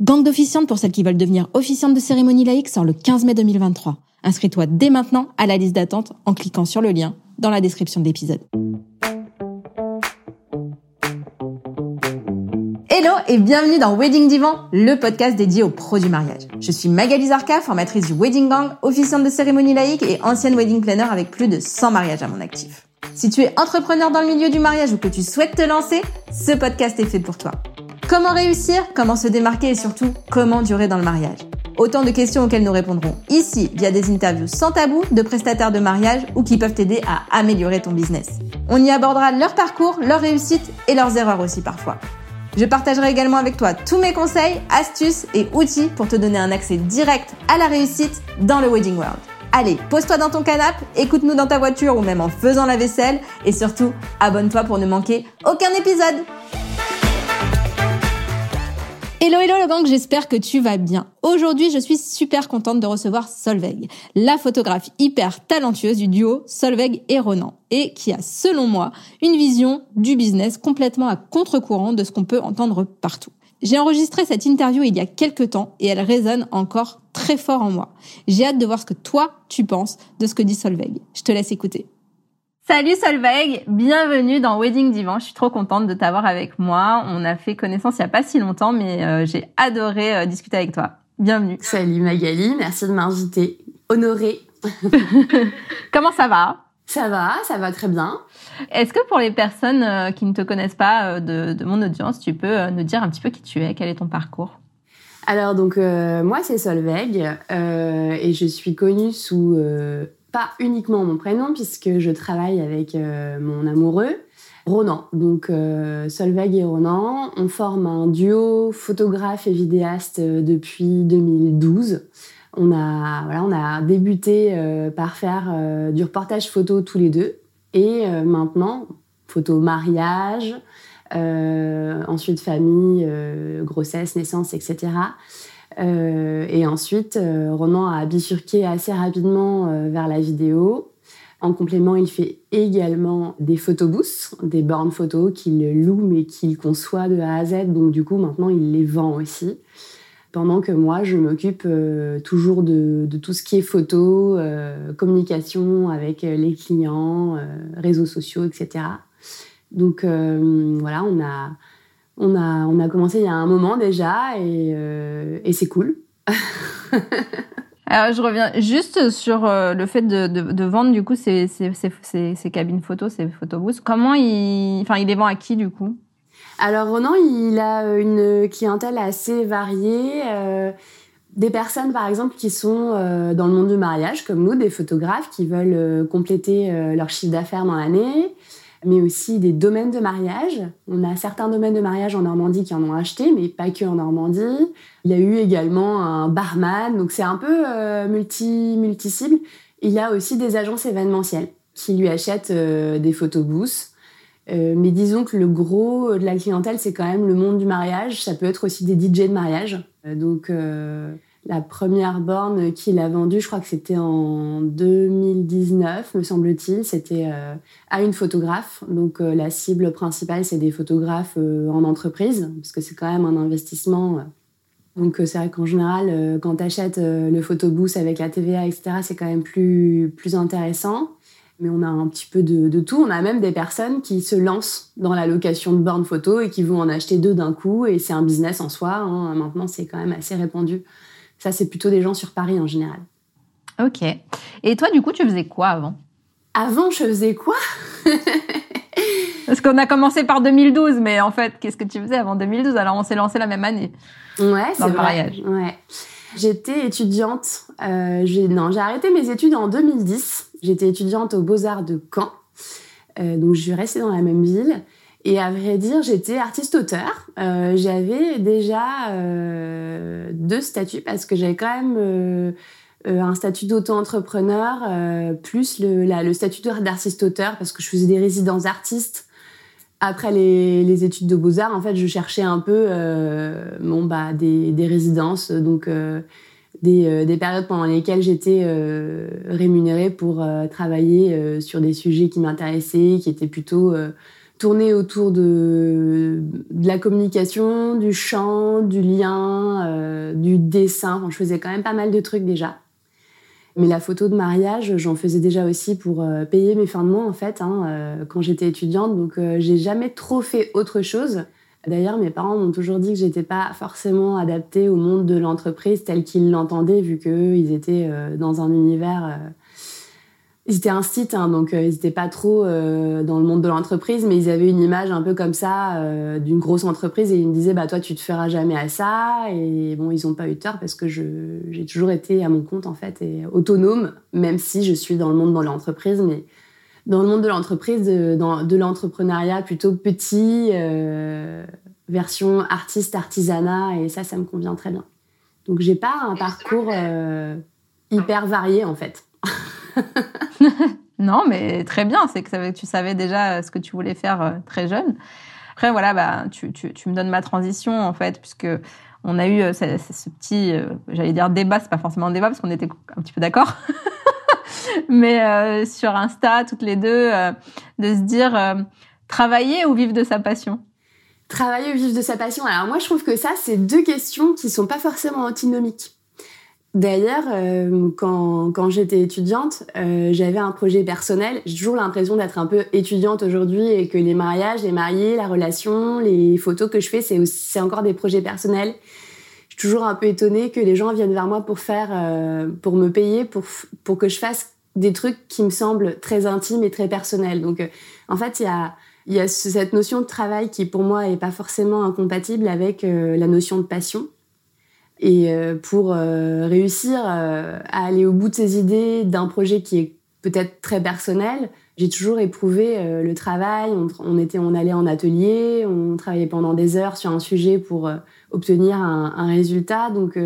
Gang d'officiantes pour celles qui veulent devenir officiantes de cérémonie laïque sort le 15 mai 2023. Inscris-toi dès maintenant à la liste d'attente en cliquant sur le lien dans la description de l'épisode. Hello et bienvenue dans Wedding Divan, le podcast dédié aux pros du mariage. Je suis Magali Zarka, formatrice du Wedding Gang, officiante de cérémonie laïque et ancienne wedding planner avec plus de 100 mariages à mon actif. Si tu es entrepreneur dans le milieu du mariage ou que tu souhaites te lancer, ce podcast est fait pour toi. Comment réussir, comment se démarquer? Et surtout comment durer dans le mariage? Autant de questions auxquelles nous répondrons ici via des interviews sans tabou de prestataires de mariage ou qui peuvent t'aider à améliorer ton business. On y abordera leur parcours, leurs réussites et leurs erreurs aussi parfois. Je partagerai également avec toi tous mes conseils, astuces et outils pour te donner un accès direct à la réussite dans le Wedding World. Allez, pose-toi dans ton canapé, écoute-nous dans ta voiture ou même en faisant la vaisselle et surtout, abonne-toi pour ne manquer aucun épisode. Hello hello le gang, j'espère que tu vas bien. Aujourd'hui, je suis super contente de recevoir Solveig, la photographe hyper talentueuse du duo Solveig et Ronan, et qui a, selon moi, une vision du business complètement à contre-courant de ce qu'on peut entendre partout. J'ai enregistré cette interview il y a quelques temps et elle résonne encore très fort en moi. J'ai hâte de voir ce que toi, tu penses de ce que dit Solveig. Je te laisse écouter. Salut Solveig, bienvenue dans Wedding Divan. Je suis trop contente de t'avoir avec moi. On a fait connaissance il y a pas si longtemps, mais euh, j'ai adoré euh, discuter avec toi. Bienvenue. Salut Magali, merci de m'inviter. Honorée. Comment ça va? Ça va, ça va très bien. Est-ce que pour les personnes euh, qui ne te connaissent pas de, de, mon audience, tu peux nous dire un petit peu qui tu es, quel est ton parcours? Alors donc moi c'est Solveig et je suis connue sous uniquement mon prénom, puisque je travaille avec euh, mon amoureux, Ronan. Donc, euh, Solveig et Ronan, on forme un duo photographe et vidéaste euh, depuis 2012. On a, voilà, on a débuté par faire du reportage photo tous les deux. Et maintenant, photo mariage, ensuite famille, grossesse, naissance, etc. Euh, et ensuite, euh, Ronan a bifurqué assez rapidement euh, vers la vidéo. En complément, il fait également des photobooths, des bornes photos qu'il loue mais qu'il conçoit de A à Z. Donc du coup, maintenant, il les vend aussi. Pendant que moi, je m'occupe toujours de, de, tout ce qui est photo, communication avec les clients, réseaux sociaux, etc. Donc voilà, on a, on a, on a commencé il y a un moment déjà et, euh, et c'est cool. Alors, je reviens juste sur euh, le fait de, de, de, vendre du coup ces, ces, ces, ces cabines photos, ces photobooths. Comment il, enfin, il les vend à qui du coup? Alors Ronan, il a une clientèle assez variée. Euh, des personnes, par exemple, qui sont dans le monde du mariage, comme nous, des photographes qui veulent compléter leur chiffre d'affaires dans l'année mais aussi des domaines de mariage. On a certains domaines de mariage en Normandie qui en ont acheté, mais pas que en Normandie. Il y a eu également un barman, donc c'est un peu euh, multi multi cible. Il y a aussi des agences événementielles qui lui achètent euh, des photobooths. Euh, mais disons que le gros de la clientèle, c'est quand même le monde du mariage. Ça peut être aussi des DJ de mariage. donc la première borne qu'il a vendue, je crois que c'était en 2019, me semble-t-il, c'était euh, à une photographe. Donc euh, la cible principale, c'est des photographes euh, en entreprise, parce que c'est quand même un investissement. Donc c'est vrai qu'en général, quand tu achètes le photobooth avec la TVA, etc., c'est quand même plus, plus intéressant. Mais on a un petit peu de, tout. On a même des personnes qui se lancent dans la location de bornes photo et qui vont en acheter deux d'un coup. Et c'est un business en soi. Hein. Maintenant, c'est quand même assez répandu. Ça, c'est plutôt des gens sur Paris en général. Ok. Et toi, du coup, tu faisais quoi avant? Avant, je faisais quoi? Parce qu'on a commencé par 2012, mais en fait, qu'est-ce que tu faisais avant 2012 Alors, on s'est lancé la même année. Ouais, c'est vrai. mariage. Ouais. J'étais étudiante. Euh, j'ai, non, j'ai arrêté mes études en 2010. J'étais étudiante aux Beaux-Arts de Caen. Euh, donc, je suis restée dans la même ville. Et à vrai dire, j'étais artiste-auteur. Euh, j'avais déjà euh, deux statuts parce que j'avais quand même euh, un statut d'auto-entrepreneur plus le, statut d'artiste-auteur parce que je faisais des résidences artistes. Après les, études de beaux-arts, en fait, je cherchais un peu bon, bah, des, résidences, donc des, périodes pendant lesquelles j'étais rémunérée pour travailler sur des sujets qui m'intéressaient, qui étaient plutôt tourné autour de, la communication, du chant, du lien, du dessin. je faisais quand même pas mal de trucs déjà. Mais la photo de mariage, j'en faisais déjà aussi pour payer mes fins de mois en fait, hein, quand j'étais étudiante. Donc j'ai jamais trop fait autre chose. D'ailleurs, mes parents m'ont toujours dit que j'étais pas forcément adaptée au monde de l'entreprise tel qu'ils l'entendaient, vu qu'ils étaient euh, dans un univers. Euh, ils étaient un site, hein, donc euh, ils n'étaient pas trop dans le monde de l'entreprise, mais ils avaient une image un peu comme ça d'une grosse entreprise et ils me disaient bah toi tu te feras jamais à ça et bon ils n'ont pas eu tort parce que j'ai toujours été à mon compte en fait et autonome, même si je suis dans le monde de l'entreprise, mais dans le monde de l'entreprise, de, de l'entrepreneuriat plutôt petit, euh, version artiste, artisanat, et ça, ça me convient très bien. Donc, j'ai pas un parcours euh, hyper varié, en fait. non, mais très bien, c'est que tu savais déjà ce que tu voulais faire euh, très jeune. Après, voilà, bah, tu, me donnes ma transition, en fait, puisque on a eu ce, ce, petit, j'allais dire débat, c'est pas forcément un débat, parce qu'on était un petit peu d'accord. mais euh, sur Insta, toutes les deux, euh, de se dire euh, travailler ou vivre de sa passion? Travailler ou vivre de sa passion. Alors moi, je trouve que ça, c'est deux questions qui sont pas forcément antinomiques. D'ailleurs, quand, quand j'étais étudiante, j'avais un projet personnel. J'ai toujours l'impression d'être un peu étudiante aujourd'hui et que les mariages, les mariés, la relation, les photos que je fais, c'est encore des projets personnels. Je suis toujours un peu étonnée que les gens viennent vers moi pour faire, pour me payer, pour, pour que je fasse des trucs qui me semblent très intimes et très personnels. Donc, euh, en fait, il y a, cette notion de travail qui, pour moi, n'est pas forcément incompatible avec euh, la notion de passion. Et euh, pour réussir à aller au bout de ses idées d'un projet qui est peut-être très personnel, j'ai toujours éprouvé le travail. On, était, on allait en atelier, on travaillait pendant des heures sur un sujet pour obtenir un, résultat. Donc,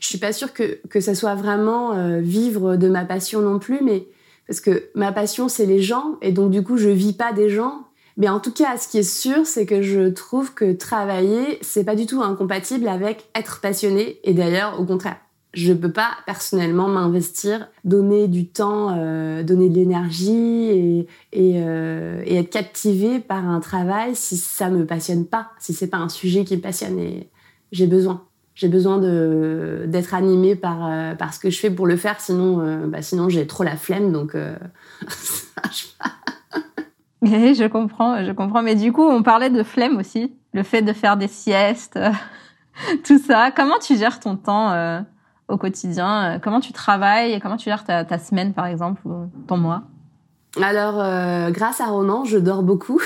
je suis pas sûre que, que ça soit vraiment euh, vivre de ma passion non plus, mais parce que ma passion, c'est les gens, et donc du coup, je vis pas des gens. Mais en tout cas, ce qui est sûr, c'est que je trouve que travailler, c'est pas du tout incompatible avec être passionné. Et d'ailleurs, au contraire, je peux pas personnellement m'investir, donner du temps, euh, donner de l'énergie et, et, euh, et, être captivé par un travail si ça me passionne pas, si c'est pas un sujet qui me passionne. Et j'ai besoin j'ai besoin d'être animée par euh, par ce que je fais pour le faire sinon euh, bah, sinon j'ai trop la flemme donc euh, je comprends je comprends mais du coup on parlait de flemme aussi le fait de faire des siestes tout ça comment tu gères ton temps au quotidien comment tu travailles et comment tu gères ta, ta semaine par exemple ou ton mois? Alors grâce à Ronan je dors beaucoup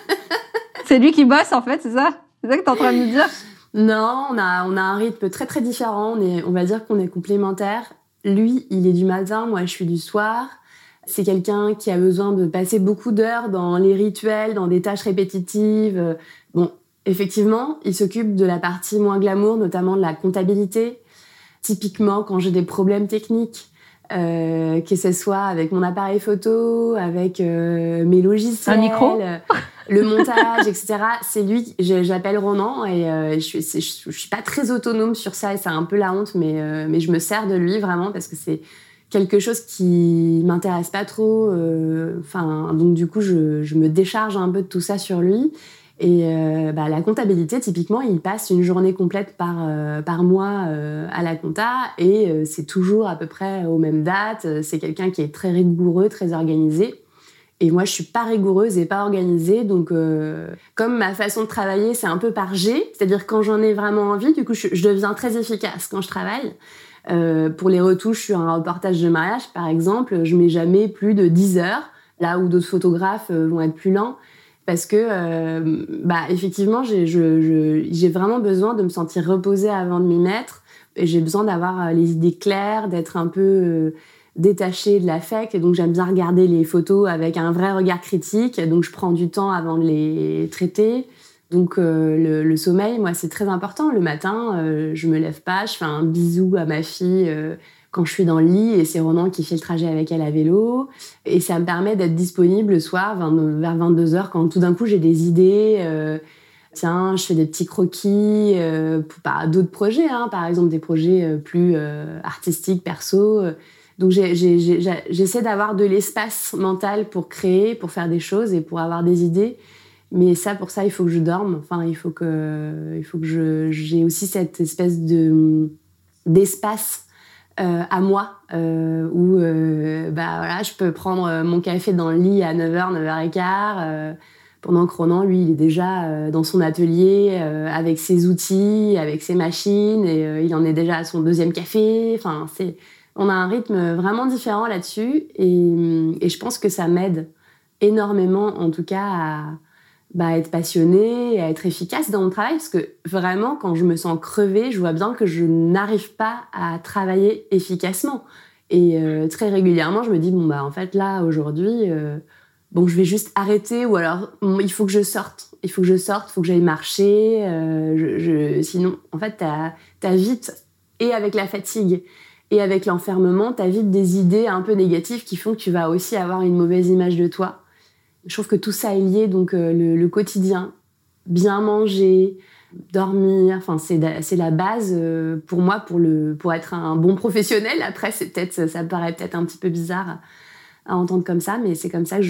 c'est lui qui bosse en fait c'est ça? C'est ça que tu es en train de me dire? Non, on a, on a un rythme très très différent. On, est, on va dire qu'on est complémentaires. Lui, il est du matin, moi je suis du soir. C'est quelqu'un qui a besoin de passer beaucoup d'heures dans les rituels, dans des tâches répétitives. Bon, effectivement, il s'occupe de la partie moins glamour, notamment de la comptabilité. Typiquement, quand j'ai des problèmes techniques, euh, que ce soit avec mon appareil photo, avec euh, mes logiciels, un micro, le montage, etc. C'est lui, j'appelle Ronan et euh, je, suis, je, suis pas très autonome sur ça et c'est un peu la honte, mais, mais je me sers de lui vraiment parce que c'est quelque chose qui m'intéresse pas trop. Euh, enfin, donc du coup, je, me décharge un peu de tout ça sur lui. Et bah, la comptabilité, typiquement, il passe une journée complète par, par mois à la compta et c'est toujours à peu près aux mêmes dates. C'est quelqu'un qui est très rigoureux, très organisé. Et moi, je suis pas rigoureuse et pas organisée. Donc, euh, comme ma façon de travailler, c'est un peu par G, c'est-à-dire quand j'en ai vraiment envie, du coup, je, deviens très efficace quand je travaille. Euh, pour les retouches sur un reportage de mariage, par exemple, je mets jamais plus de 10 heures, là où d'autres photographes euh, vont être plus lents. Parce que, bah, effectivement, j'ai vraiment besoin de me sentir reposée avant de m'y mettre. Et j'ai besoin d'avoir les idées claires, d'être un peu détachée de l'affect et donc j'aime bien regarder les photos avec un vrai regard critique donc je prends du temps avant de les traiter donc euh, le, sommeil moi c'est très important le matin euh, je me lève pas je fais un bisou à ma fille euh, quand je suis dans le lit et c'est Ronan qui fait le trajet avec elle à vélo et ça me permet d'être disponible le soir vers 22h quand tout d'un coup j'ai des idées tiens, je fais des petits croquis pour d'autres projets, hein, par exemple des projets plus artistiques, perso. Donc j'essaie d'avoir de l'espace mental pour créer, pour faire des choses et pour avoir des idées. Mais ça, pour ça, il faut que je dorme. Enfin, il faut que, il faut que j'ai aussi cette espèce de d'espace euh, à moi euh, où euh, bah voilà, je peux prendre mon café dans le lit à 9h, 9h15 pendant que Ronan, lui, il est déjà dans son atelier avec ses outils, avec ses machines et il en est déjà à son deuxième café. Enfin, c'est on a un rythme vraiment différent là-dessus et, et, je pense que ça m'aide énormément, en tout cas, à, bah, être passionnée, à être efficace dans mon travail, parce que vraiment, quand je me sens crevée, je vois bien que je n'arrive pas à travailler efficacement. Et euh, très régulièrement, je me dis, bon, bah, en fait, là, aujourd'hui, euh, bon, je vais juste arrêter, ou alors, il faut que je sorte. Il faut que je sorte, il faut que j'aille marcher. Euh, sinon, en fait, t'as as vite, et avec la fatigue, et avec l'enfermement, t'as vite des idées un peu négatives qui font que tu vas aussi avoir une mauvaise image de toi. Je trouve que tout ça est lié, donc euh, le, quotidien, bien manger, dormir, enfin c'est la base euh, pour moi pour le pour être un bon professionnel. Après c'est peut-être ça paraît peut-être un petit peu bizarre à entendre comme ça, mais c'est comme ça que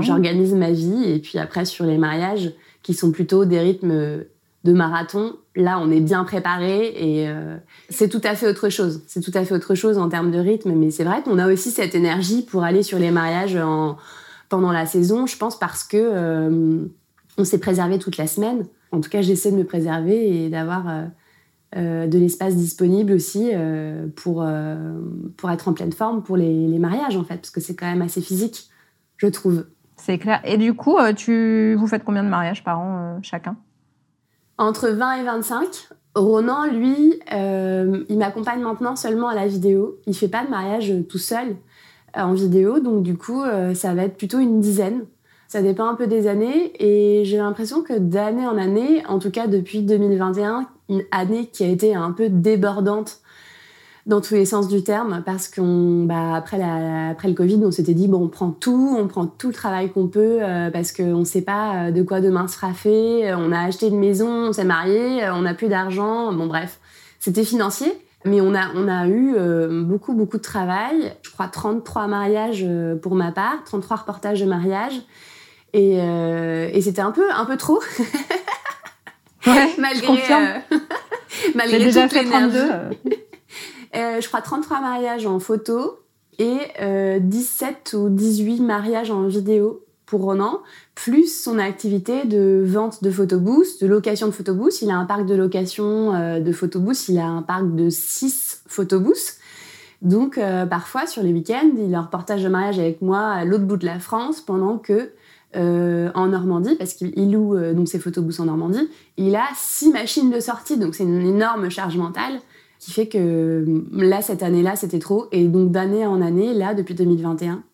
j'organise ma vie. Et puis après sur les mariages qui sont plutôt des rythmes de marathon, là on est bien préparé et euh, c'est tout à fait autre chose. C'est tout à fait autre chose en termes de rythme, mais c'est vrai qu'on a aussi cette énergie pour aller sur les mariages en pendant la saison, je pense parce que euh, on s'est préservé toute la semaine. En tout cas, j'essaie de me préserver et d'avoir euh, euh, de l'espace disponible aussi pour, pour être en pleine forme pour les, mariages, en fait, parce que c'est quand même assez physique, je trouve. C'est clair. Et du coup, tu, vous faites combien de mariages par an chacun? Entre 20 et 25. Ronan, lui, il m'accompagne maintenant seulement à la vidéo. Il fait pas de mariage tout seul. Euh, en vidéo. Donc du coup, euh, ça va être plutôt une dizaine. Ça dépend un peu des années et j'ai l'impression que d'année en année, en tout cas depuis 2021, une année qui a été un peu débordante dans tous les sens du terme parce qu'on bah, après après le Covid, on s'était dit bon, on prend tout, on prend tout le travail qu'on peut euh, parce qu'on ne sait pas de quoi demain sera fait. On a acheté une maison, on s'est marié, on n'a plus d'argent. Bon bref, c'était financier. Mais on a, on a eu euh, beaucoup, beaucoup de travail. Je crois 33 mariages euh, pour ma part, 33 reportages de mariage. Et, euh, et c'était un peu, un peu trop. Ouais, malgré, malgré déjà toute l'énergie. je crois 33 mariages en photo et 17 ou 18 mariages en vidéo pour Ronan, plus son activité de vente de photobooths, de location de photobooths. Il a un parc de location euh, de photobooths, il a un parc de 6 photobooths. Donc euh, parfois sur les week-ends, il a un reportage de mariage avec moi à l'autre bout de la France pendant que euh, en Normandie, parce qu'il loue donc ses photobooths en Normandie, il a six machines de sortie, donc c'est une énorme charge mentale qui fait que là cette année-là c'était trop et donc d'année en année là depuis 2021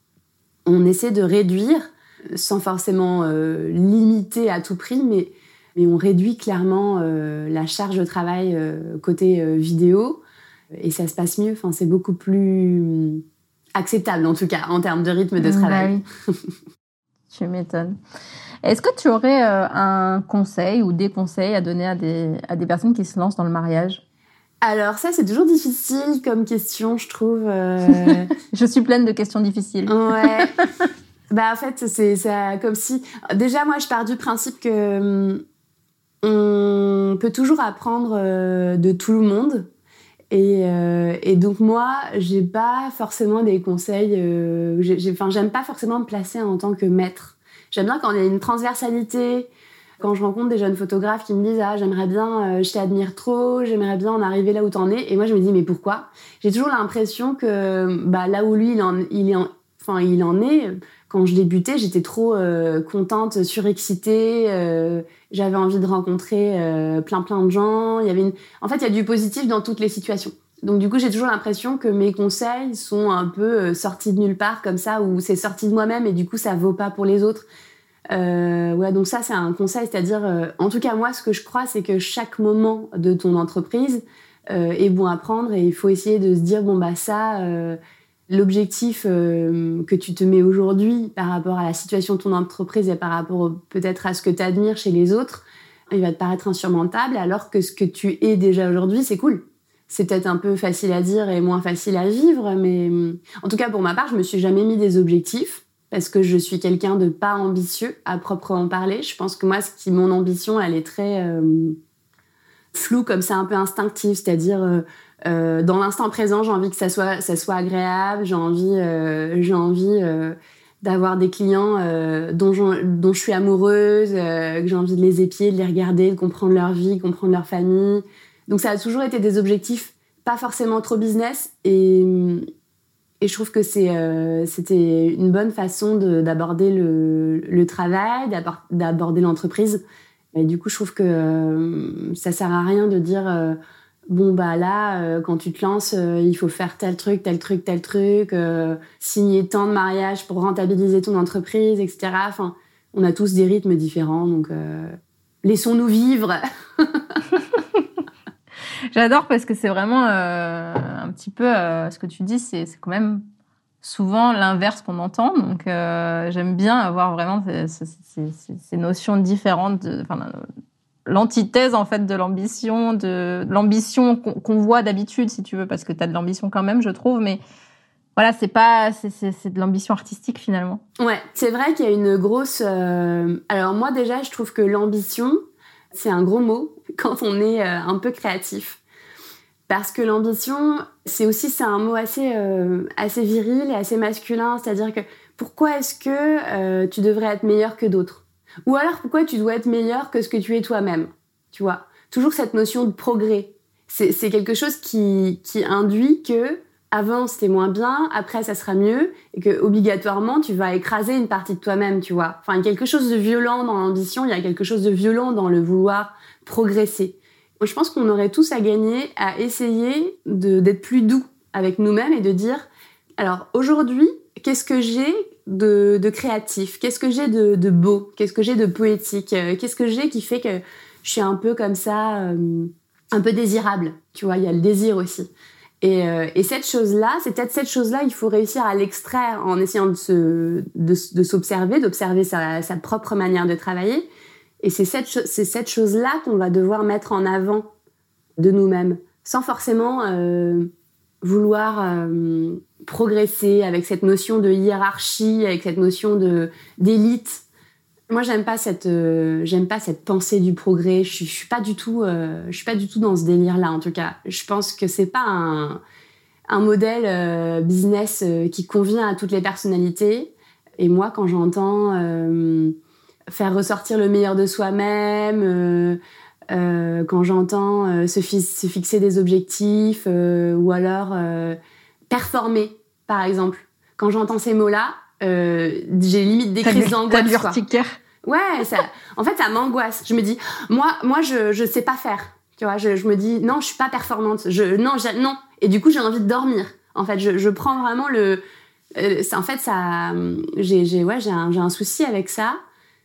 on essaie de réduire sans forcément euh, limiter à tout prix, mais, mais on réduit clairement euh, la charge de travail euh, côté vidéo et ça se passe mieux. Enfin, c'est beaucoup plus acceptable en tout cas en termes de rythme de mmh, travail. Bah tu m'étonnes. Est-ce que tu aurais un conseil ou des conseils à donner à des, à des personnes qui se lancent dans le mariage? Alors ça, c'est toujours difficile comme question, je trouve. je suis pleine de questions difficiles. Ouais. Bah en fait, c'est ça comme si déjà moi je pars du principe que hum, on peut toujours apprendre euh, de tout le monde. Et, euh, et donc moi, j'ai pas forcément des conseils. Euh, enfin, j'aime pas forcément me placer en tant que maître. J'aime bien quand il y a une transversalité. Quand je rencontre des jeunes photographes qui me disent ah j'aimerais bien, je t'admire trop, j'aimerais bien en arriver là où t'en es. Et moi je me dis mais pourquoi? J'ai toujours l'impression que bah là où lui il en, il est enfin il en est quand je débutais, j'étais trop euh, contente, surexcitée. Euh, j'avais envie de rencontrer euh, plein plein de gens. Il y avait une... En fait, il y a du positif dans toutes les situations. Donc du coup, j'ai toujours l'impression que mes conseils sont un peu sortis de nulle part, comme ça, ou c'est sorti de moi-même et du coup, ça vaut pas pour les autres. voilà, donc ça, c'est un conseil, c'est-à-dire, en tout cas moi, ce que je crois, c'est que chaque moment de ton entreprise est bon à prendre et il faut essayer de se dire bon bah ça l'objectif euh, que tu te mets aujourd'hui par rapport à la situation de ton entreprise et par rapport peut-être à ce que tu admires chez les autres, il va te paraître insurmontable, alors que ce que tu es déjà aujourd'hui, c'est cool. c'est peut-être un peu facile à dire et moins facile à vivre, mais en tout cas pour ma part, je me suis jamais mis des objectifs parce que je suis quelqu'un de pas ambitieux à proprement parler. Je pense que moi, ce qui mon ambition, elle est très euh, floue comme ça, un peu instinctive, c'est-à-dire euh, euh, dans l'instant présent, j'ai envie que ça soit ça soit agréable, j'ai envie j'ai envie d'avoir des clients dont, dont je suis amoureuse, que j'ai envie de les épier, de les regarder, de comprendre leur vie, comprendre leur famille. Donc ça a toujours été des objectifs pas forcément trop business et, et je trouve que c'est euh, c'était une bonne façon d'aborder le, le, travail, d'aborder l'entreprise. Et du coup, je trouve que euh, ça sert à rien de dire euh, bon bah là quand tu te lances, il faut faire tel truc, tel truc, tel truc, signer tant de mariages pour rentabiliser ton entreprise, etc. Enfin, on a tous des rythmes différents, donc laissons-nous vivre. J'adore parce que c'est vraiment euh, un petit peu euh, ce que tu dis, c'est quand même souvent l'inverse qu'on entend. Donc euh, j'aime bien avoir vraiment ces, ces, ces notions différentes, enfin, l'antithèse en fait de l'ambition, de l'ambition qu'on voit d'habitude, si tu veux, parce que tu as de l'ambition quand même, je trouve, mais voilà, c'est pas, c'est de l'ambition artistique finalement. Ouais, c'est vrai qu'il y a une grosse. Euh... Alors moi déjà, je trouve que l'ambition, c'est un gros mot quand on est euh, un peu créatif. Parce que l'ambition, c'est aussi c'est un mot assez euh, assez viril et assez masculin, c'est-à-dire que pourquoi est-ce que euh, tu devrais être meilleur que d'autres? Ou alors pourquoi tu dois être meilleur que ce que tu es toi-même? Tu vois? Toujours cette notion de progrès. C'est quelque chose qui, qui induit que avant c'était moins bien, après ça sera mieux, et que obligatoirement tu vas écraser une partie de toi-même, tu vois? Enfin, quelque chose de violent dans l'ambition, il y a quelque chose de violent dans le vouloir progresser. Je pense qu'on aurait tous à gagner à essayer d'être plus doux avec nous-mêmes et de dire, alors aujourd'hui, qu'est-ce que j'ai de, créatif? Qu'est-ce que j'ai de, beau? Qu'est-ce que j'ai de poétique? Euh, Qu'est-ce que j'ai qui fait que je suis un peu comme ça, euh, un peu désirable? Tu vois, il y a le désir aussi. Et, euh, et cette chose-là, c'est peut-être cette chose-là, il faut réussir à l'extraire en essayant de, se, de, de s'observer, d'observer sa, propre manière de travailler. Et c'est cette, c'est cette chose-là qu'on va devoir mettre en avant de nous-mêmes, sans forcément euh, vouloir euh, progresser avec cette notion de hiérarchie, avec cette notion de d'élite. Moi, j'aime pas cette, j'aime pas cette pensée du progrès. Je, je suis pas du tout, je suis pas du tout dans ce délire-là. En tout cas, je pense que c'est pas un, un modèle euh, business euh, qui convient à toutes les personnalités. Et moi, quand j'entends euh, faire ressortir le meilleur de soi-même, quand j'entends se, se, fixer des objectifs ou alors performer, par exemple, quand j'entends ces mots-là, j'ai limite des crises d'angoisse. Ouais, ça, en fait, ça m'angoisse. Je me dis, moi, moi, je, je sais pas faire. Tu vois, je, je me dis, non, je suis pas performante. Je, non, non, et du coup, j'ai envie de dormir. En fait, je, je prends vraiment le. Euh, en fait, ça. J'ai, ouais, j'ai un, j'ai un souci avec ça.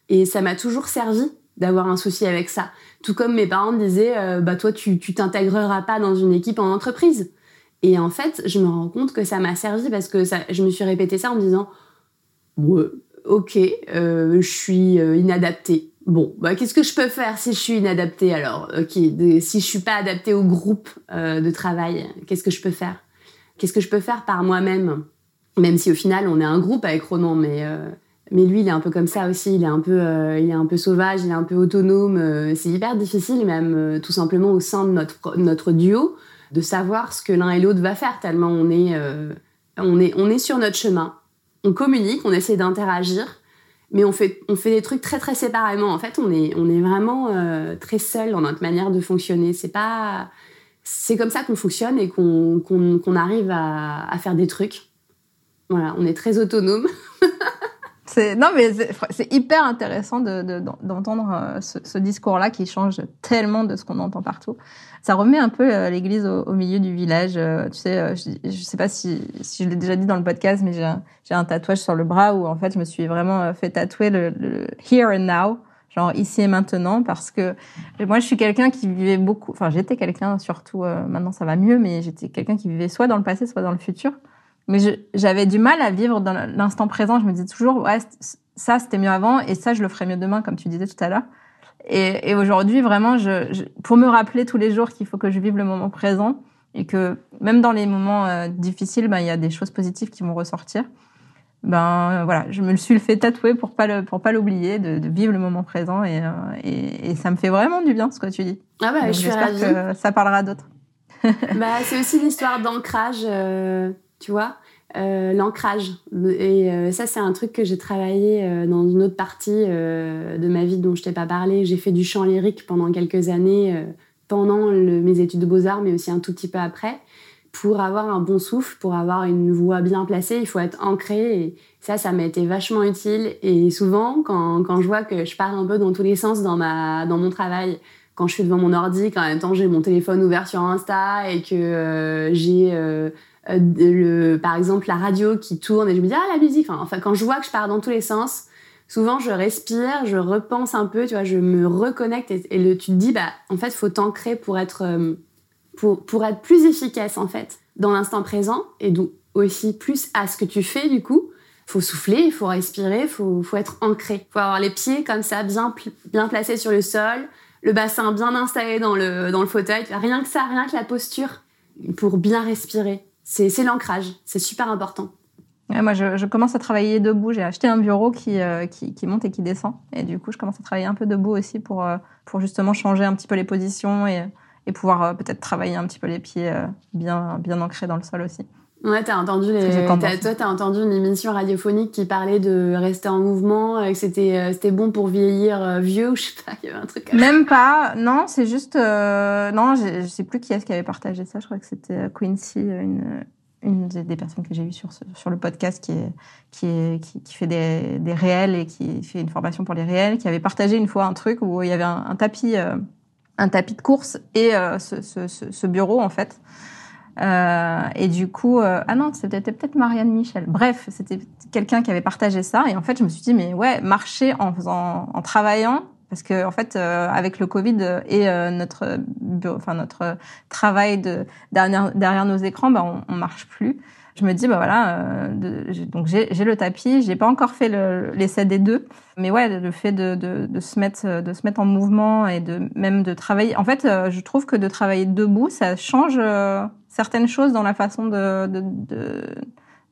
Et ça m'a toujours servi d'avoir un souci avec ça. Tout comme mes parents me disaient, euh, bah toi, tu, tu t'intégreras pas dans une équipe en entreprise. Et en fait, je me rends compte que ça m'a servi parce que ça, je me suis répété ça en me disant, ouais, ok, euh, je suis euh, inadaptée. Bon, bah, qu'est-ce que je peux faire si je suis inadaptée alors? Ok, si je suis pas adaptée au groupe euh, de travail, qu'est-ce que je peux faire? Qu'est-ce que je peux faire par moi-même? Même si au final on est un groupe avec Ronan, mais euh, mais lui il est un peu comme ça aussi. Il est un peu euh, il est un peu sauvage, il est un peu autonome. Euh, c'est hyper difficile même euh, tout simplement au sein de notre notre duo de savoir ce que l'un et l'autre va faire tellement on est on est on est sur notre chemin. On communique, on essaie d'interagir mais on fait, on fait des trucs très très séparément. En fait, on est, on est vraiment très seul dans notre manière de fonctionner. C'est pas, c'est comme ça qu'on fonctionne et qu'on qu'on qu'on arrive à faire des trucs. Voilà, on est très autonome. C'est non mais c'est hyper intéressant d'entendre de, euh, ce, discours-là qui change tellement de ce qu'on entend partout. Ça remet un peu euh, l'église au, milieu du village. Euh, tu sais, je, je sais pas si, je l'ai déjà dit dans le podcast, mais j'ai un, tatouage sur le bras où en fait je me suis vraiment fait tatouer le here and now, genre ici et maintenant, parce que moi je suis quelqu'un qui vivait beaucoup. Enfin j'étais quelqu'un surtout. maintenant ça va mieux, mais j'étais quelqu'un qui vivait soit dans le passé, soit dans le futur. Mais j'avais du mal à vivre dans l'instant présent. Je me disais toujours, ouais, ça c'était mieux avant et ça je le ferai mieux demain, comme tu disais tout à l'heure. Et, et aujourd'hui, vraiment, je, je, pour me rappeler tous les jours qu'il faut que je vive le moment présent, et que même dans les moments euh, difficiles, ben, il y a des choses positives qui vont ressortir. Ben voilà, je me le suis fait tatouer pour pas le, pour pas l'oublier, de, de, vivre le moment présent et, euh, et, et, ça me fait vraiment du bien ce que tu dis. Ah bah, je suis ravie. que ça parlera d'autres. bah, c'est aussi l'histoire d'ancrage, euh, tu vois, euh, l'ancrage. Et euh, ça, c'est un truc que j'ai travaillé euh, dans une autre partie de ma vie dont je t'ai pas parlé. J'ai fait du chant lyrique pendant quelques années, pendant mes études de beaux-arts, mais aussi un tout petit peu après. Pour avoir un bon souffle, pour avoir une voix bien placée, il faut être ancré. Et ça, ça m'a été vachement utile. Et souvent, quand, quand je vois que je pars un peu dans tous les sens dans, ma, dans mon travail, quand je suis devant mon ordi, qu'en même temps j'ai mon téléphone ouvert sur Insta et que j'ai le, par exemple la radio qui tourne et je me dis ah la musique. Enfin, quand je vois que je pars dans tous les sens, souvent je respire, je repense un peu, tu vois, je me reconnecte et, tu te dis bah en fait faut t'ancrer pour être euh, pour, pour être plus efficace en fait dans l'instant présent et donc aussi plus à ce que tu fais du coup faut souffler, il faut respirer, faut, faut être ancré. Faut avoir les pieds comme ça, bien, bien placés sur le sol, le bassin bien installé dans le, dans le fauteuil. Rien que ça, rien que la posture pour bien respirer. C'est l'ancrage, c'est super important. moi, je, commence à travailler debout. J'ai acheté un bureau qui, euh, qui, qui, monte et qui descend. Et du coup, je commence à travailler un peu debout aussi pour, euh, pour justement changer un petit peu les positions et, et pouvoir euh, peut-être travailler un petit peu les pieds bien, bien ancrés dans le sol aussi. Ouais, t'as entendu les. toi, t'as entendu une émission radiophonique qui parlait de rester en mouvement, euh, que c'était euh, c'était bon pour vieillir euh, vieux ou je sais pas, il y avait un truc. Même pas. Non, c'est juste. non, je sais plus qui est-ce qui avait partagé ça. Je crois que c'était Quincy, une une des, personnes que j'ai eues sur sur le podcast qui est qui est qui, fait des des réels et qui fait une formation pour les réels, qui avait partagé une fois un truc où il y avait un, tapis un tapis de course et ce, ce, ce bureau en fait. Euh, et du coup, euh, ah non, c'était peut-être Marianne Michel. Bref, c'était quelqu'un qui avait partagé ça. Et en fait, je me suis dit, mais ouais, marcher en faisant, en travaillant, parce que en fait, euh, avec le Covid et notre, enfin notre travail de derrière, derrière nos écrans, bah, on, on marche plus je me dis bah voilà euh, donc j'ai le tapis j'ai pas encore fait l'essai des deux mais ouais le fait de, de, de, se mettre de se mettre en mouvement et de même de travailler en fait euh, je trouve que de travailler debout ça change euh, certaines choses dans la façon de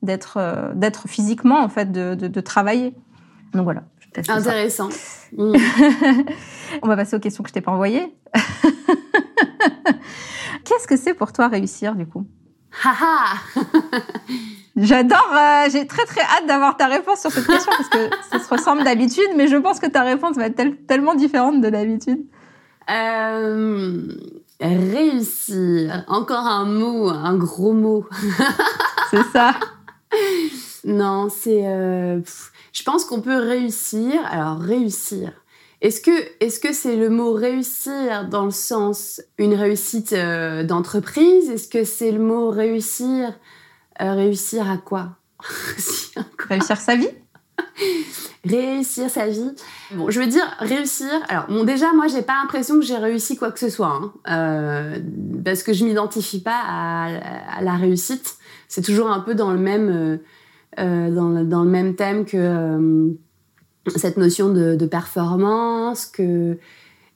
d'être euh, d'être physiquement en fait de, de, travailler. Donc voilà intéressant. Mm. on va passer aux questions que je t'ai pas envoyées. Qu'est-ce que c'est pour toi réussir du coup? J'adore, euh, j'ai très très hâte d'avoir ta réponse sur cette question parce que ça se ressemble d'habitude, mais je pense que ta réponse va être tellement différente de d'habitude. Euh, réussir, encore un mot, un gros mot. c'est ça. Non, c'est. Euh, je pense qu'on peut réussir. Alors réussir. Est-ce que est-ce que c'est le mot réussir dans le sens une réussite euh, d'entreprise? Est-ce que c'est le mot réussir? Euh, réussir à quoi? Réussir sa vie? Réussir sa vie. Bon, je veux dire réussir. Alors, bon, déjà, moi, j'ai pas l'impression que j'ai réussi quoi que ce soit, hein. euh, parce que je m'identifie pas à, la réussite. C'est toujours un peu dans le même dans, dans, le même thème que cette notion de, performance, que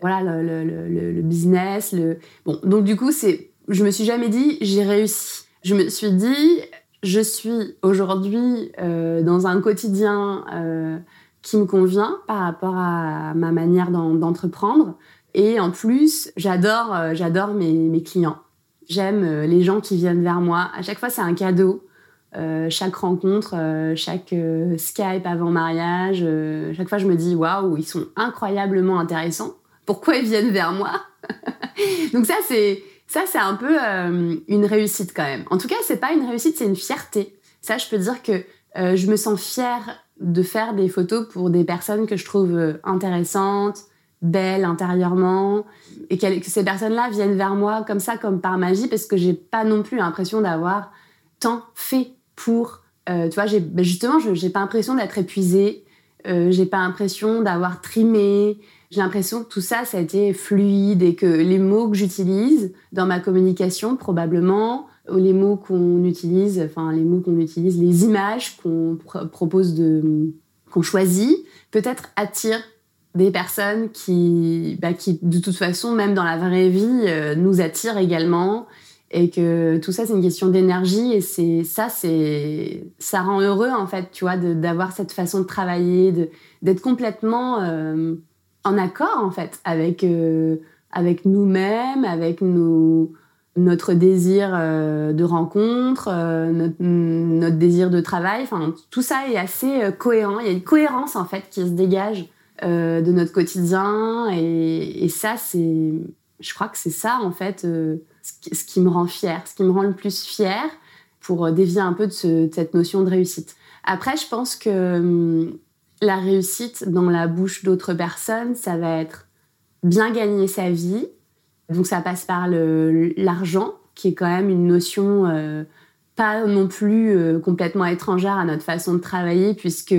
voilà le, business, le bon. Donc du coup, c'est, je me suis jamais dit j'ai réussi. Je me suis dit je suis aujourd'hui euh, dans un quotidien euh, qui me convient par rapport à ma manière d'entreprendre. Et en plus, j'adore, euh, mes, mes clients. J'aime les gens qui viennent vers moi. À chaque fois, c'est un cadeau. Chaque rencontre, chaque Skype avant mariage, chaque fois je me dis waouh, ils sont incroyablement intéressants. Pourquoi ils viennent vers moi? Donc ça c'est ça c'est un peu une réussite quand même. En tout cas, c'est pas une réussite, c'est une fierté. Ça, je peux dire que je me sens fière de faire des photos pour des personnes que je trouve intéressantes, belles intérieurement, et que ces personnes-là viennent vers moi comme ça, comme par magie, parce que j'ai pas non plus l'impression d'avoir tant fait pour, euh, tu vois, ben justement, j'ai pas l'impression d'être épuisée, euh, j'ai pas l'impression d'avoir trimé, j'ai l'impression que tout ça, ça a été fluide et que les mots que j'utilise dans ma communication, probablement, les mots qu'on utilise, enfin les mots qu'on utilise, les images qu'on propose de, qu'on choisit, peut-être attirent des personnes qui, bah, qui, de toute façon, même dans la vraie vie, euh, nous attirent également. Et que tout ça c'est une question d'énergie et ça ça rend heureux en fait tu vois d'avoir cette façon de travailler d'être complètement euh, en accord en fait avec euh, avec nous-mêmes avec notre désir euh, de rencontre notre, notre, désir de travail. Enfin tout ça est assez cohérent. Il y a une cohérence en fait qui se dégage de notre quotidien. Et, ça c'est je crois que c'est ça en fait ce qui me rend fière, ce qui me rend le plus fière pour euh, dévier un peu de, cette notion de réussite. Après, je pense que hum, la réussite dans la bouche d'autres personnes, ça va être bien gagner sa vie. Donc ça passe par l'argent, qui est quand même une notion euh, pas non plus euh, complètement étrangère à notre façon de travailler, puisque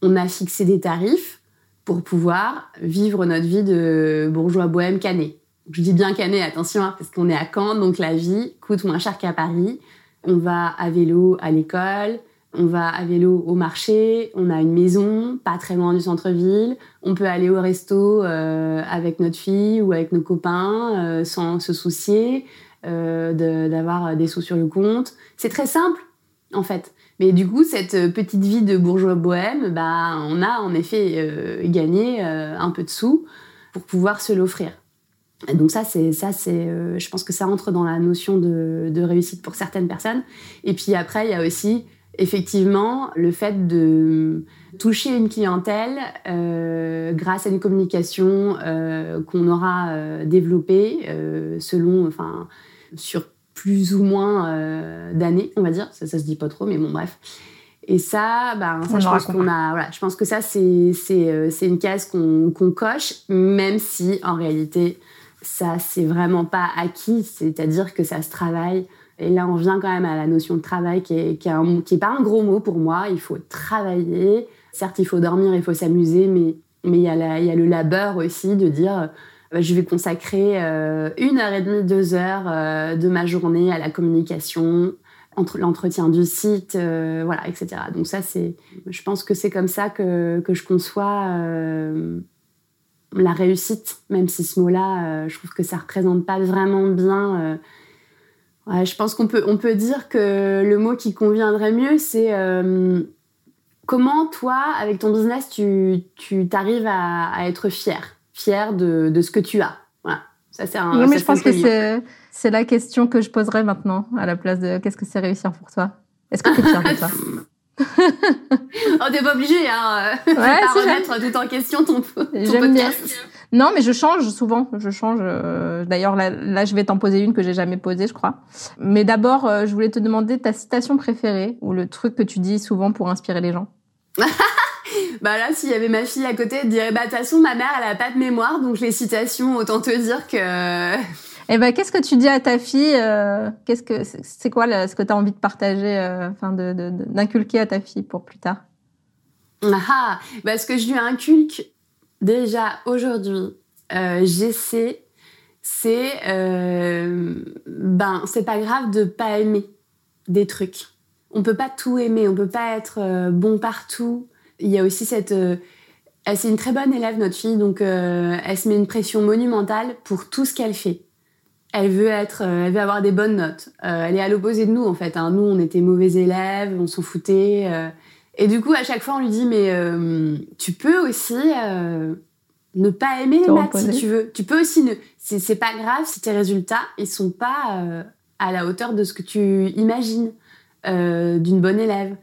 on a fixé des tarifs pour pouvoir vivre notre vie de bourgeois bohème canet. Je dis bien Canet, attention, hein, parce qu'on est à Caen, donc la vie coûte moins cher qu'à Paris. On va à vélo à l'école, on va à vélo au marché, on a une maison pas très loin du centre-ville, on peut aller au resto euh, avec notre fille ou avec nos copains euh, sans se soucier euh, d'avoir des sous sur le compte. C'est très simple, en fait. Mais du coup, cette petite vie de bourgeois bohème, bah, on a en effet gagné un peu de sous pour pouvoir se l'offrir donc ça, c'est ça, c'est, je pense que ça entre dans la notion de, réussite pour certaines personnes. Et puis après, il y a aussi effectivement le fait de toucher une clientèle euh, grâce à une communication euh, qu'on aura euh, développée selon, enfin, sur plus ou moins d'années, on va dire. Ça, ça se dit pas trop, mais bon, bref. Et ça, ben, ça je pense qu'on a, voilà, je pense que ça, c'est, c'est, une case qu'on, qu'on coche, même si en réalité, ça c'est vraiment pas acquis, c'est-à-dire que ça se travaille. Et là, on vient quand même à la notion de travail qui est, qui est, pas un gros mot pour moi. Il faut travailler. Certes, il faut dormir, il faut s'amuser, mais il y, a le labeur aussi de dire euh, je vais consacrer euh, une heure et demie, deux heures euh, de ma journée à la communication, entre l'entretien du site, etc. Donc ça, je pense que c'est comme ça que, je conçois la réussite, même si ce mot-là, je trouve que ça représente pas vraiment bien. Je pense qu'on peut, on peut dire que le mot qui conviendrait mieux, c'est euh, comment toi, avec ton business, tu, tu t'arrives à, être fier, fier de, de, ce que tu as. Voilà. Ça, c'est un. Oui, mais je pense que c'est, c'est la question que je poserais maintenant à la place de qu'est-ce que c'est réussir pour toi? Est-ce que tu es fier de ça oh, t'es pas obligé, hein. Ouais, pas remettre tout en question ton, ton podcast. Non, mais je change souvent. Je change. Euh, d'ailleurs, là, là, je vais t'en poser une que j'ai jamais posée, je crois. Mais d'abord, euh, je voulais te demander ta citation préférée ou le truc que tu dis souvent pour inspirer les gens. bah là, s'il y avait ma fille à côté, elle dirait bah de toute façon, ma mère, elle a pas de mémoire, donc les citations, autant te dire que eh ben, qu'est-ce que tu dis à ta fille euh, Qu'est-ce que c'est quoi ce que tu as envie de partager, enfin de, d'inculquer à ta fille pour plus tard? Ah, ah, bah, ce que je lui inculque déjà aujourd'hui, euh, j'essaie, c'est ben c'est pas grave de pas aimer des trucs. On peut pas tout aimer, on peut pas être bon partout. Il y a aussi cette c'est une très bonne élève, notre fille, donc elle se met une pression monumentale pour tout ce qu'elle fait elle veut être, euh, elle veut avoir des bonnes notes. Euh, elle est à l'opposé de nous en fait. Hein. Nous, on était mauvais élèves, on s'en foutait. Euh. Et du coup, à chaque fois, on lui dit mais tu peux aussi ne pas aimer les maths si tu veux. Tu peux aussi ne. C'est pas grave si tes résultats ils sont pas à la hauteur de ce que tu imagines d'une bonne élève.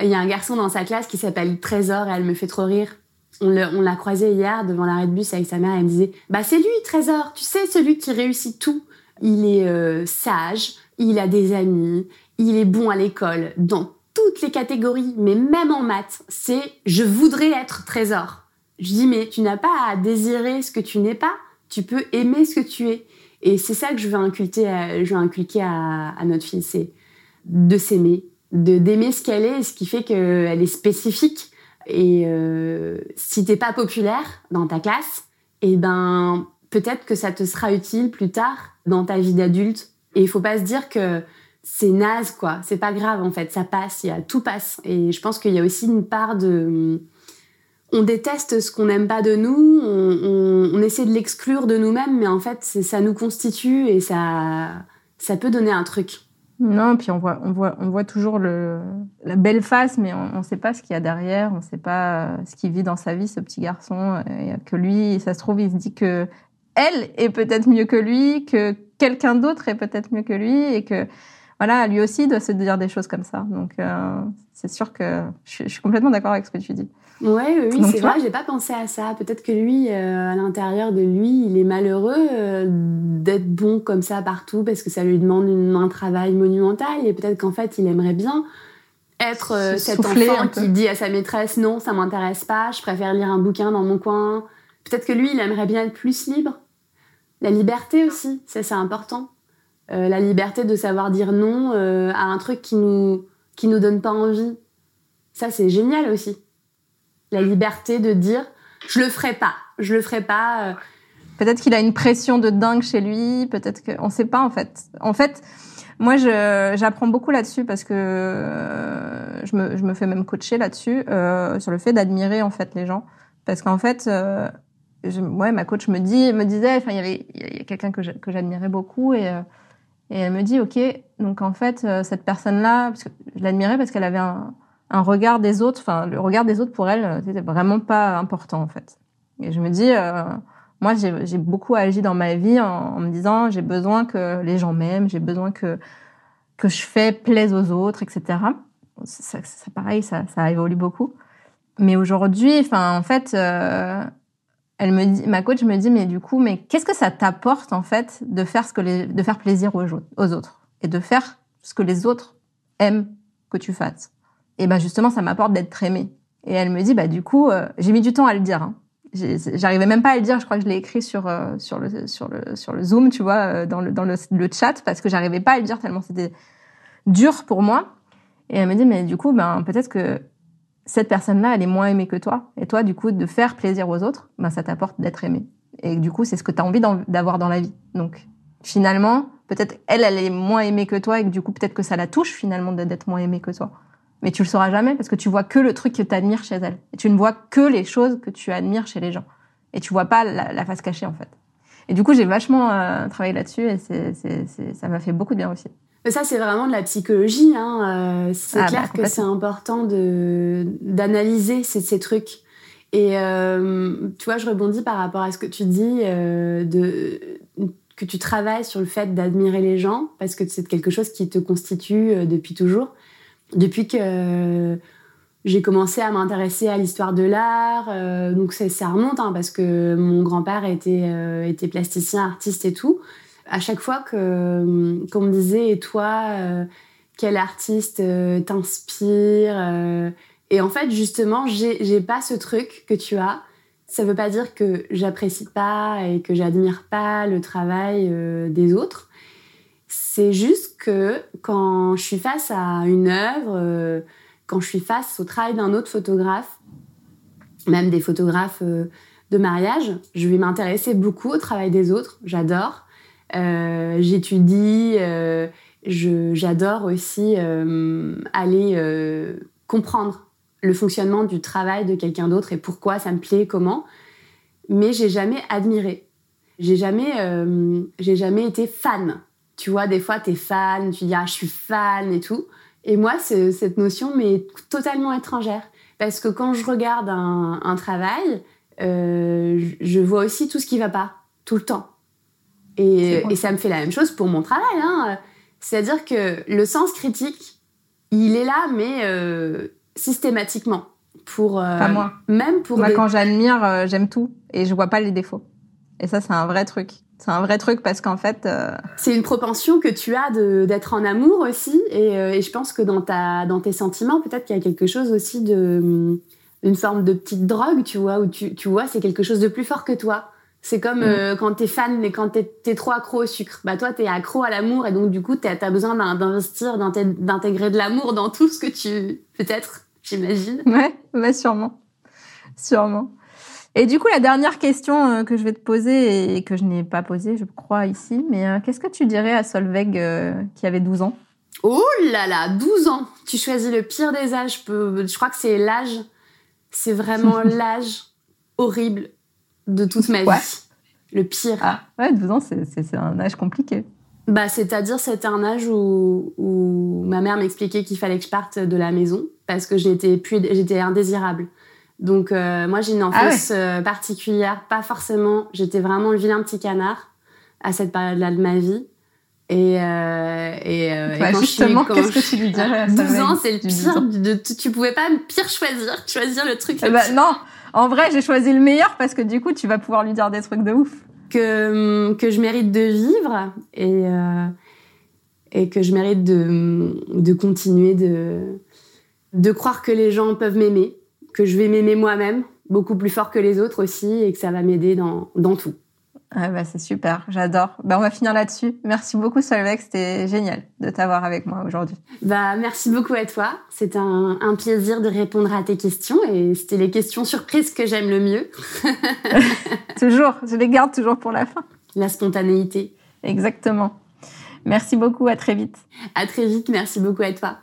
Il y a un garçon dans sa classe qui s'appelle Trésor et elle me fait trop rire. On l'a croisé hier devant l'arrêt de bus avec sa mère. Elle me disait Bah, c'est lui, Trésor. Tu sais, celui qui réussit tout. Il est euh, sage, il a des amis, il est bon à l'école, dans toutes les catégories, mais même en maths. C'est je voudrais être Trésor. Je dis Mais tu n'as pas à désirer ce que tu n'es pas. Tu peux aimer ce que tu es. Et c'est ça que je veux inculquer, à, notre fille c'est de s'aimer, de d'aimer ce qu'elle est, ce qui fait qu'elle est spécifique et euh, si t'es pas populaire dans ta classe, eh ben peut-être que ça te sera utile plus tard dans ta vie d'adulte. Et il faut pas se dire que c'est naze quoi. C'est pas grave en fait, ça passe, y a tout passe. Et je pense qu'il y a aussi une part de on déteste ce qu'on n'aime pas de nous, on, essaie de l'exclure de nous-mêmes, mais en fait ça nous constitue et ça ça peut donner un truc. Non, puis on voit, on voit, on voit toujours le, la belle face, mais on ne sait pas ce qu'il y a derrière, on ne sait pas ce qu'il vit dans sa vie, ce petit garçon. Et que lui, ça se trouve, il se dit que elle est peut-être mieux que lui, que quelqu'un d'autre est peut-être mieux que lui, et que voilà, lui aussi doit se dire des choses comme ça. Donc, euh, c'est sûr que je, suis complètement d'accord avec ce que tu dis. Ouais, oui, c'est vrai, j'ai pas pensé à ça. Peut-être que lui, euh, à l'intérieur de lui, il est malheureux euh, d'être bon comme ça partout parce que ça lui demande un travail monumental et peut-être qu'en fait, il aimerait bien être cet enfant qui dit à sa maîtresse non, ça m'intéresse pas, je préfère lire un bouquin dans mon coin. Peut-être que lui, il aimerait bien être plus libre. La liberté aussi, ça c'est important. La liberté de savoir dire non à un truc qui nous qui nous donne pas envie. Ça c'est génial aussi la liberté de dire je le ferai pas, je le ferai pas. Euh. Peut-être qu'il a une pression de dingue chez lui, peut-être que on sait pas en fait. En fait, moi j'apprends beaucoup là-dessus parce que euh, je, me, je me fais même coacher là-dessus euh, sur le fait d'admirer en fait les gens parce qu'en fait euh, je, ouais ma coach me dit me disait enfin il y avait y a quelqu'un que j'admirais beaucoup et et elle me dit ok donc en fait cette personne là parce que je l'admirais parce qu'elle avait un regard des autres, enfin le regard des autres pour elle, euh, c'était vraiment pas important en fait. Et je me dis, euh, moi j'ai beaucoup agi dans ma vie en, me disant j'ai besoin que les gens m'aiment, j'ai besoin que que je fais plaise aux autres, etc. Ça pareil, ça, ça évolue beaucoup. Mais aujourd'hui, enfin en fait, euh, elle me dit, ma coach me dit mais du coup, mais qu'est-ce que ça t'apporte en fait de faire ce que les, de faire plaisir aux, aux autres et de faire ce que les autres aiment que tu fasses? Et ben justement, ça m'apporte d'être aimée. Et elle me dit, bah du coup, euh, j'ai mis du temps à le dire. Hein. J'arrivais même pas à le dire. Je crois que je l'ai écrit sur euh, sur le sur le sur le Zoom, tu vois, euh, dans le dans le, le chat, parce que j'arrivais pas à le dire tellement c'était dur pour moi. Et elle me dit, mais du coup, ben peut-être que cette personne-là, elle est moins aimée que toi. Et toi, du coup, de faire plaisir aux autres, ben ça t'apporte d'être aimé. Et du coup, c'est ce que tu as envie d'avoir dans la vie. Donc, finalement, peut-être elle, elle est moins aimée que toi, et que du coup, peut-être que ça la touche finalement d'être moins aimée que toi mais tu le sauras jamais parce que tu vois que le truc que tu admires chez elle. Et tu ne vois que les choses que tu admires chez les gens. Et tu vois pas la, face cachée, en fait. Et du coup, j'ai vachement euh, travaillé là-dessus et ça m'a fait beaucoup de bien aussi. Mais ça, c'est vraiment de la psychologie. Hein. Euh, c'est ah, clair bah, que c'est important d'analyser ces, ces trucs. Et euh, tu vois, je rebondis par rapport à ce que tu dis, de, que tu travailles sur le fait d'admirer les gens, parce que c'est quelque chose qui te constitue depuis toujours depuis que j'ai commencé à m'intéresser à l'histoire de l'art, euh, donc ça remonte hein, parce que mon grand-père était, euh, était plasticien, artiste et tout. À chaque fois que qu'on me disait et toi, euh, quel artiste t'inspire Et en fait, justement, j'ai pas ce truc que tu as. Ça veut pas dire que j'apprécie pas et que j'admire pas le travail des autres. C'est juste que quand je suis face à une œuvre, euh, quand je suis face au travail d'un autre photographe, même des photographes euh, de mariage, je vais m'intéresser beaucoup au travail des autres. J'adore. Euh, j'étudie. j'adore aussi aller comprendre le fonctionnement du travail de quelqu'un d'autre et pourquoi ça me plaît, comment. Mais j'ai jamais admiré. J'ai jamais, j'ai jamais été fan tu vois, des fois, t'es fan, tu dis, ah, je suis fan et tout. Et moi, cette notion m'est totalement étrangère. Parce que quand je regarde un, travail, euh, je vois aussi tout ce qui va pas, tout le temps. Et, ça me fait la même chose pour mon travail. Hein. C'est-à-dire que le sens critique, il est là, mais euh, systématiquement. Pour, euh, pas moi. Même pour. Moi, quand j'admire, j'aime tout et je vois pas les défauts. Et ça, c'est un vrai truc. C'est un vrai truc parce qu'en fait. Euh, c'est une propension que tu as d'être en amour aussi. Euh, et, je pense que dans, ta, dans tes sentiments, peut-être qu'il y a quelque chose aussi de. Mm, une forme de petite drogue, tu vois, où tu, tu vois, c'est quelque chose de plus fort que toi. C'est comme quand mm. euh, quand t'es fan, mais quand t'es es trop accro au sucre. Bah toi, t'es accro à l'amour et donc du coup, t'as as besoin d'investir, d'intégrer de l'amour dans tout ce que tu... Peut-être, j'imagine. Ouais, ouais, sûrement. Sûrement. Et du coup, la dernière question euh, que je vais te poser et que je n'ai pas posée, je crois, ici, mais euh, qu'est-ce que tu dirais à Solveig euh, qui avait 12 ans? Oh là là, 12 ans Tu choisis le pire des âges. Je crois que c'est l'âge, c'est vraiment l'âge horrible de toute ma vie. Le pire. Ah, ouais, 12 ans, c'est un âge compliqué. Bah, c'est-à-dire, c'était un âge où, où ma mère m'expliquait qu'il fallait que je parte de la maison parce que j'étais indésirable. Donc, euh, moi, j'ai une Ah enfance euh, particulière, pas forcément. J'étais vraiment le vilain petit canard à cette période-là de ma vie. Et, euh, et, euh, et Bah, quand justement, qu'est-ce que tu lui dirais à 12 Solveig ans, c'est le pire. De, tu, tu pouvais pas pire choisir, choisir le truc le pire. non, en vrai, j'ai choisi le meilleur parce que du coup, tu vas pouvoir lui dire des trucs de ouf. que, que je mérite de vivre et, euh, et que je mérite de, de continuer de, de croire que les gens peuvent m'aimer, que je vais m'aimer moi-même beaucoup plus fort que les autres aussi et que ça va m'aider dans, dans tout. Ah bah, c'est super, j'adore. Bah, on va finir là-dessus. Merci beaucoup, Solveig. C'était génial de t'avoir avec moi aujourd'hui. Bah, merci beaucoup à toi. C'était un, un plaisir de répondre à tes questions et c'était les questions surprises que j'aime le mieux. toujours, je les garde toujours pour la fin. La spontanéité. Exactement. Merci beaucoup, à très vite. À très vite. Merci beaucoup à toi.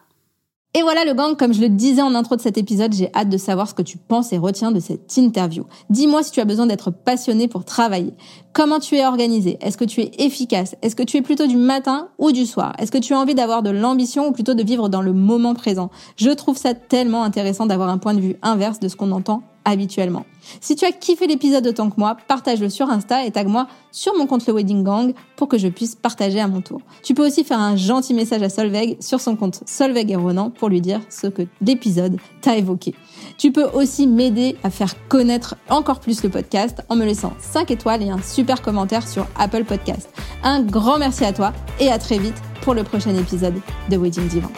Et voilà le gang, comme je le disais en intro de cet épisode, j'ai hâte de savoir ce que tu penses et retiens de cette interview. Dis-moi si tu as besoin d'être passionné pour travailler. Comment tu es organisé? Est-ce que tu es efficace? Est-ce que tu es plutôt du matin ou du soir? Est-ce que tu as envie d'avoir de l'ambition ou plutôt de vivre dans le moment présent? Je trouve ça tellement intéressant d'avoir un point de vue inverse de ce qu'on entend habituellement. Si tu as kiffé l'épisode autant que moi, partage-le sur Insta et tag-moi sur mon compte Le Wedding Gang pour que je puisse partager à mon tour. Tu peux aussi faire un gentil message à Solveig sur son compte Solveig et Ronan pour lui dire ce que l'épisode t'a évoqué. Tu peux aussi m'aider à faire connaître encore plus le podcast en me laissant 5 étoiles et un super commentaire sur Apple Podcast. Un grand merci à toi et à très vite pour le prochain épisode de Wedding Divan.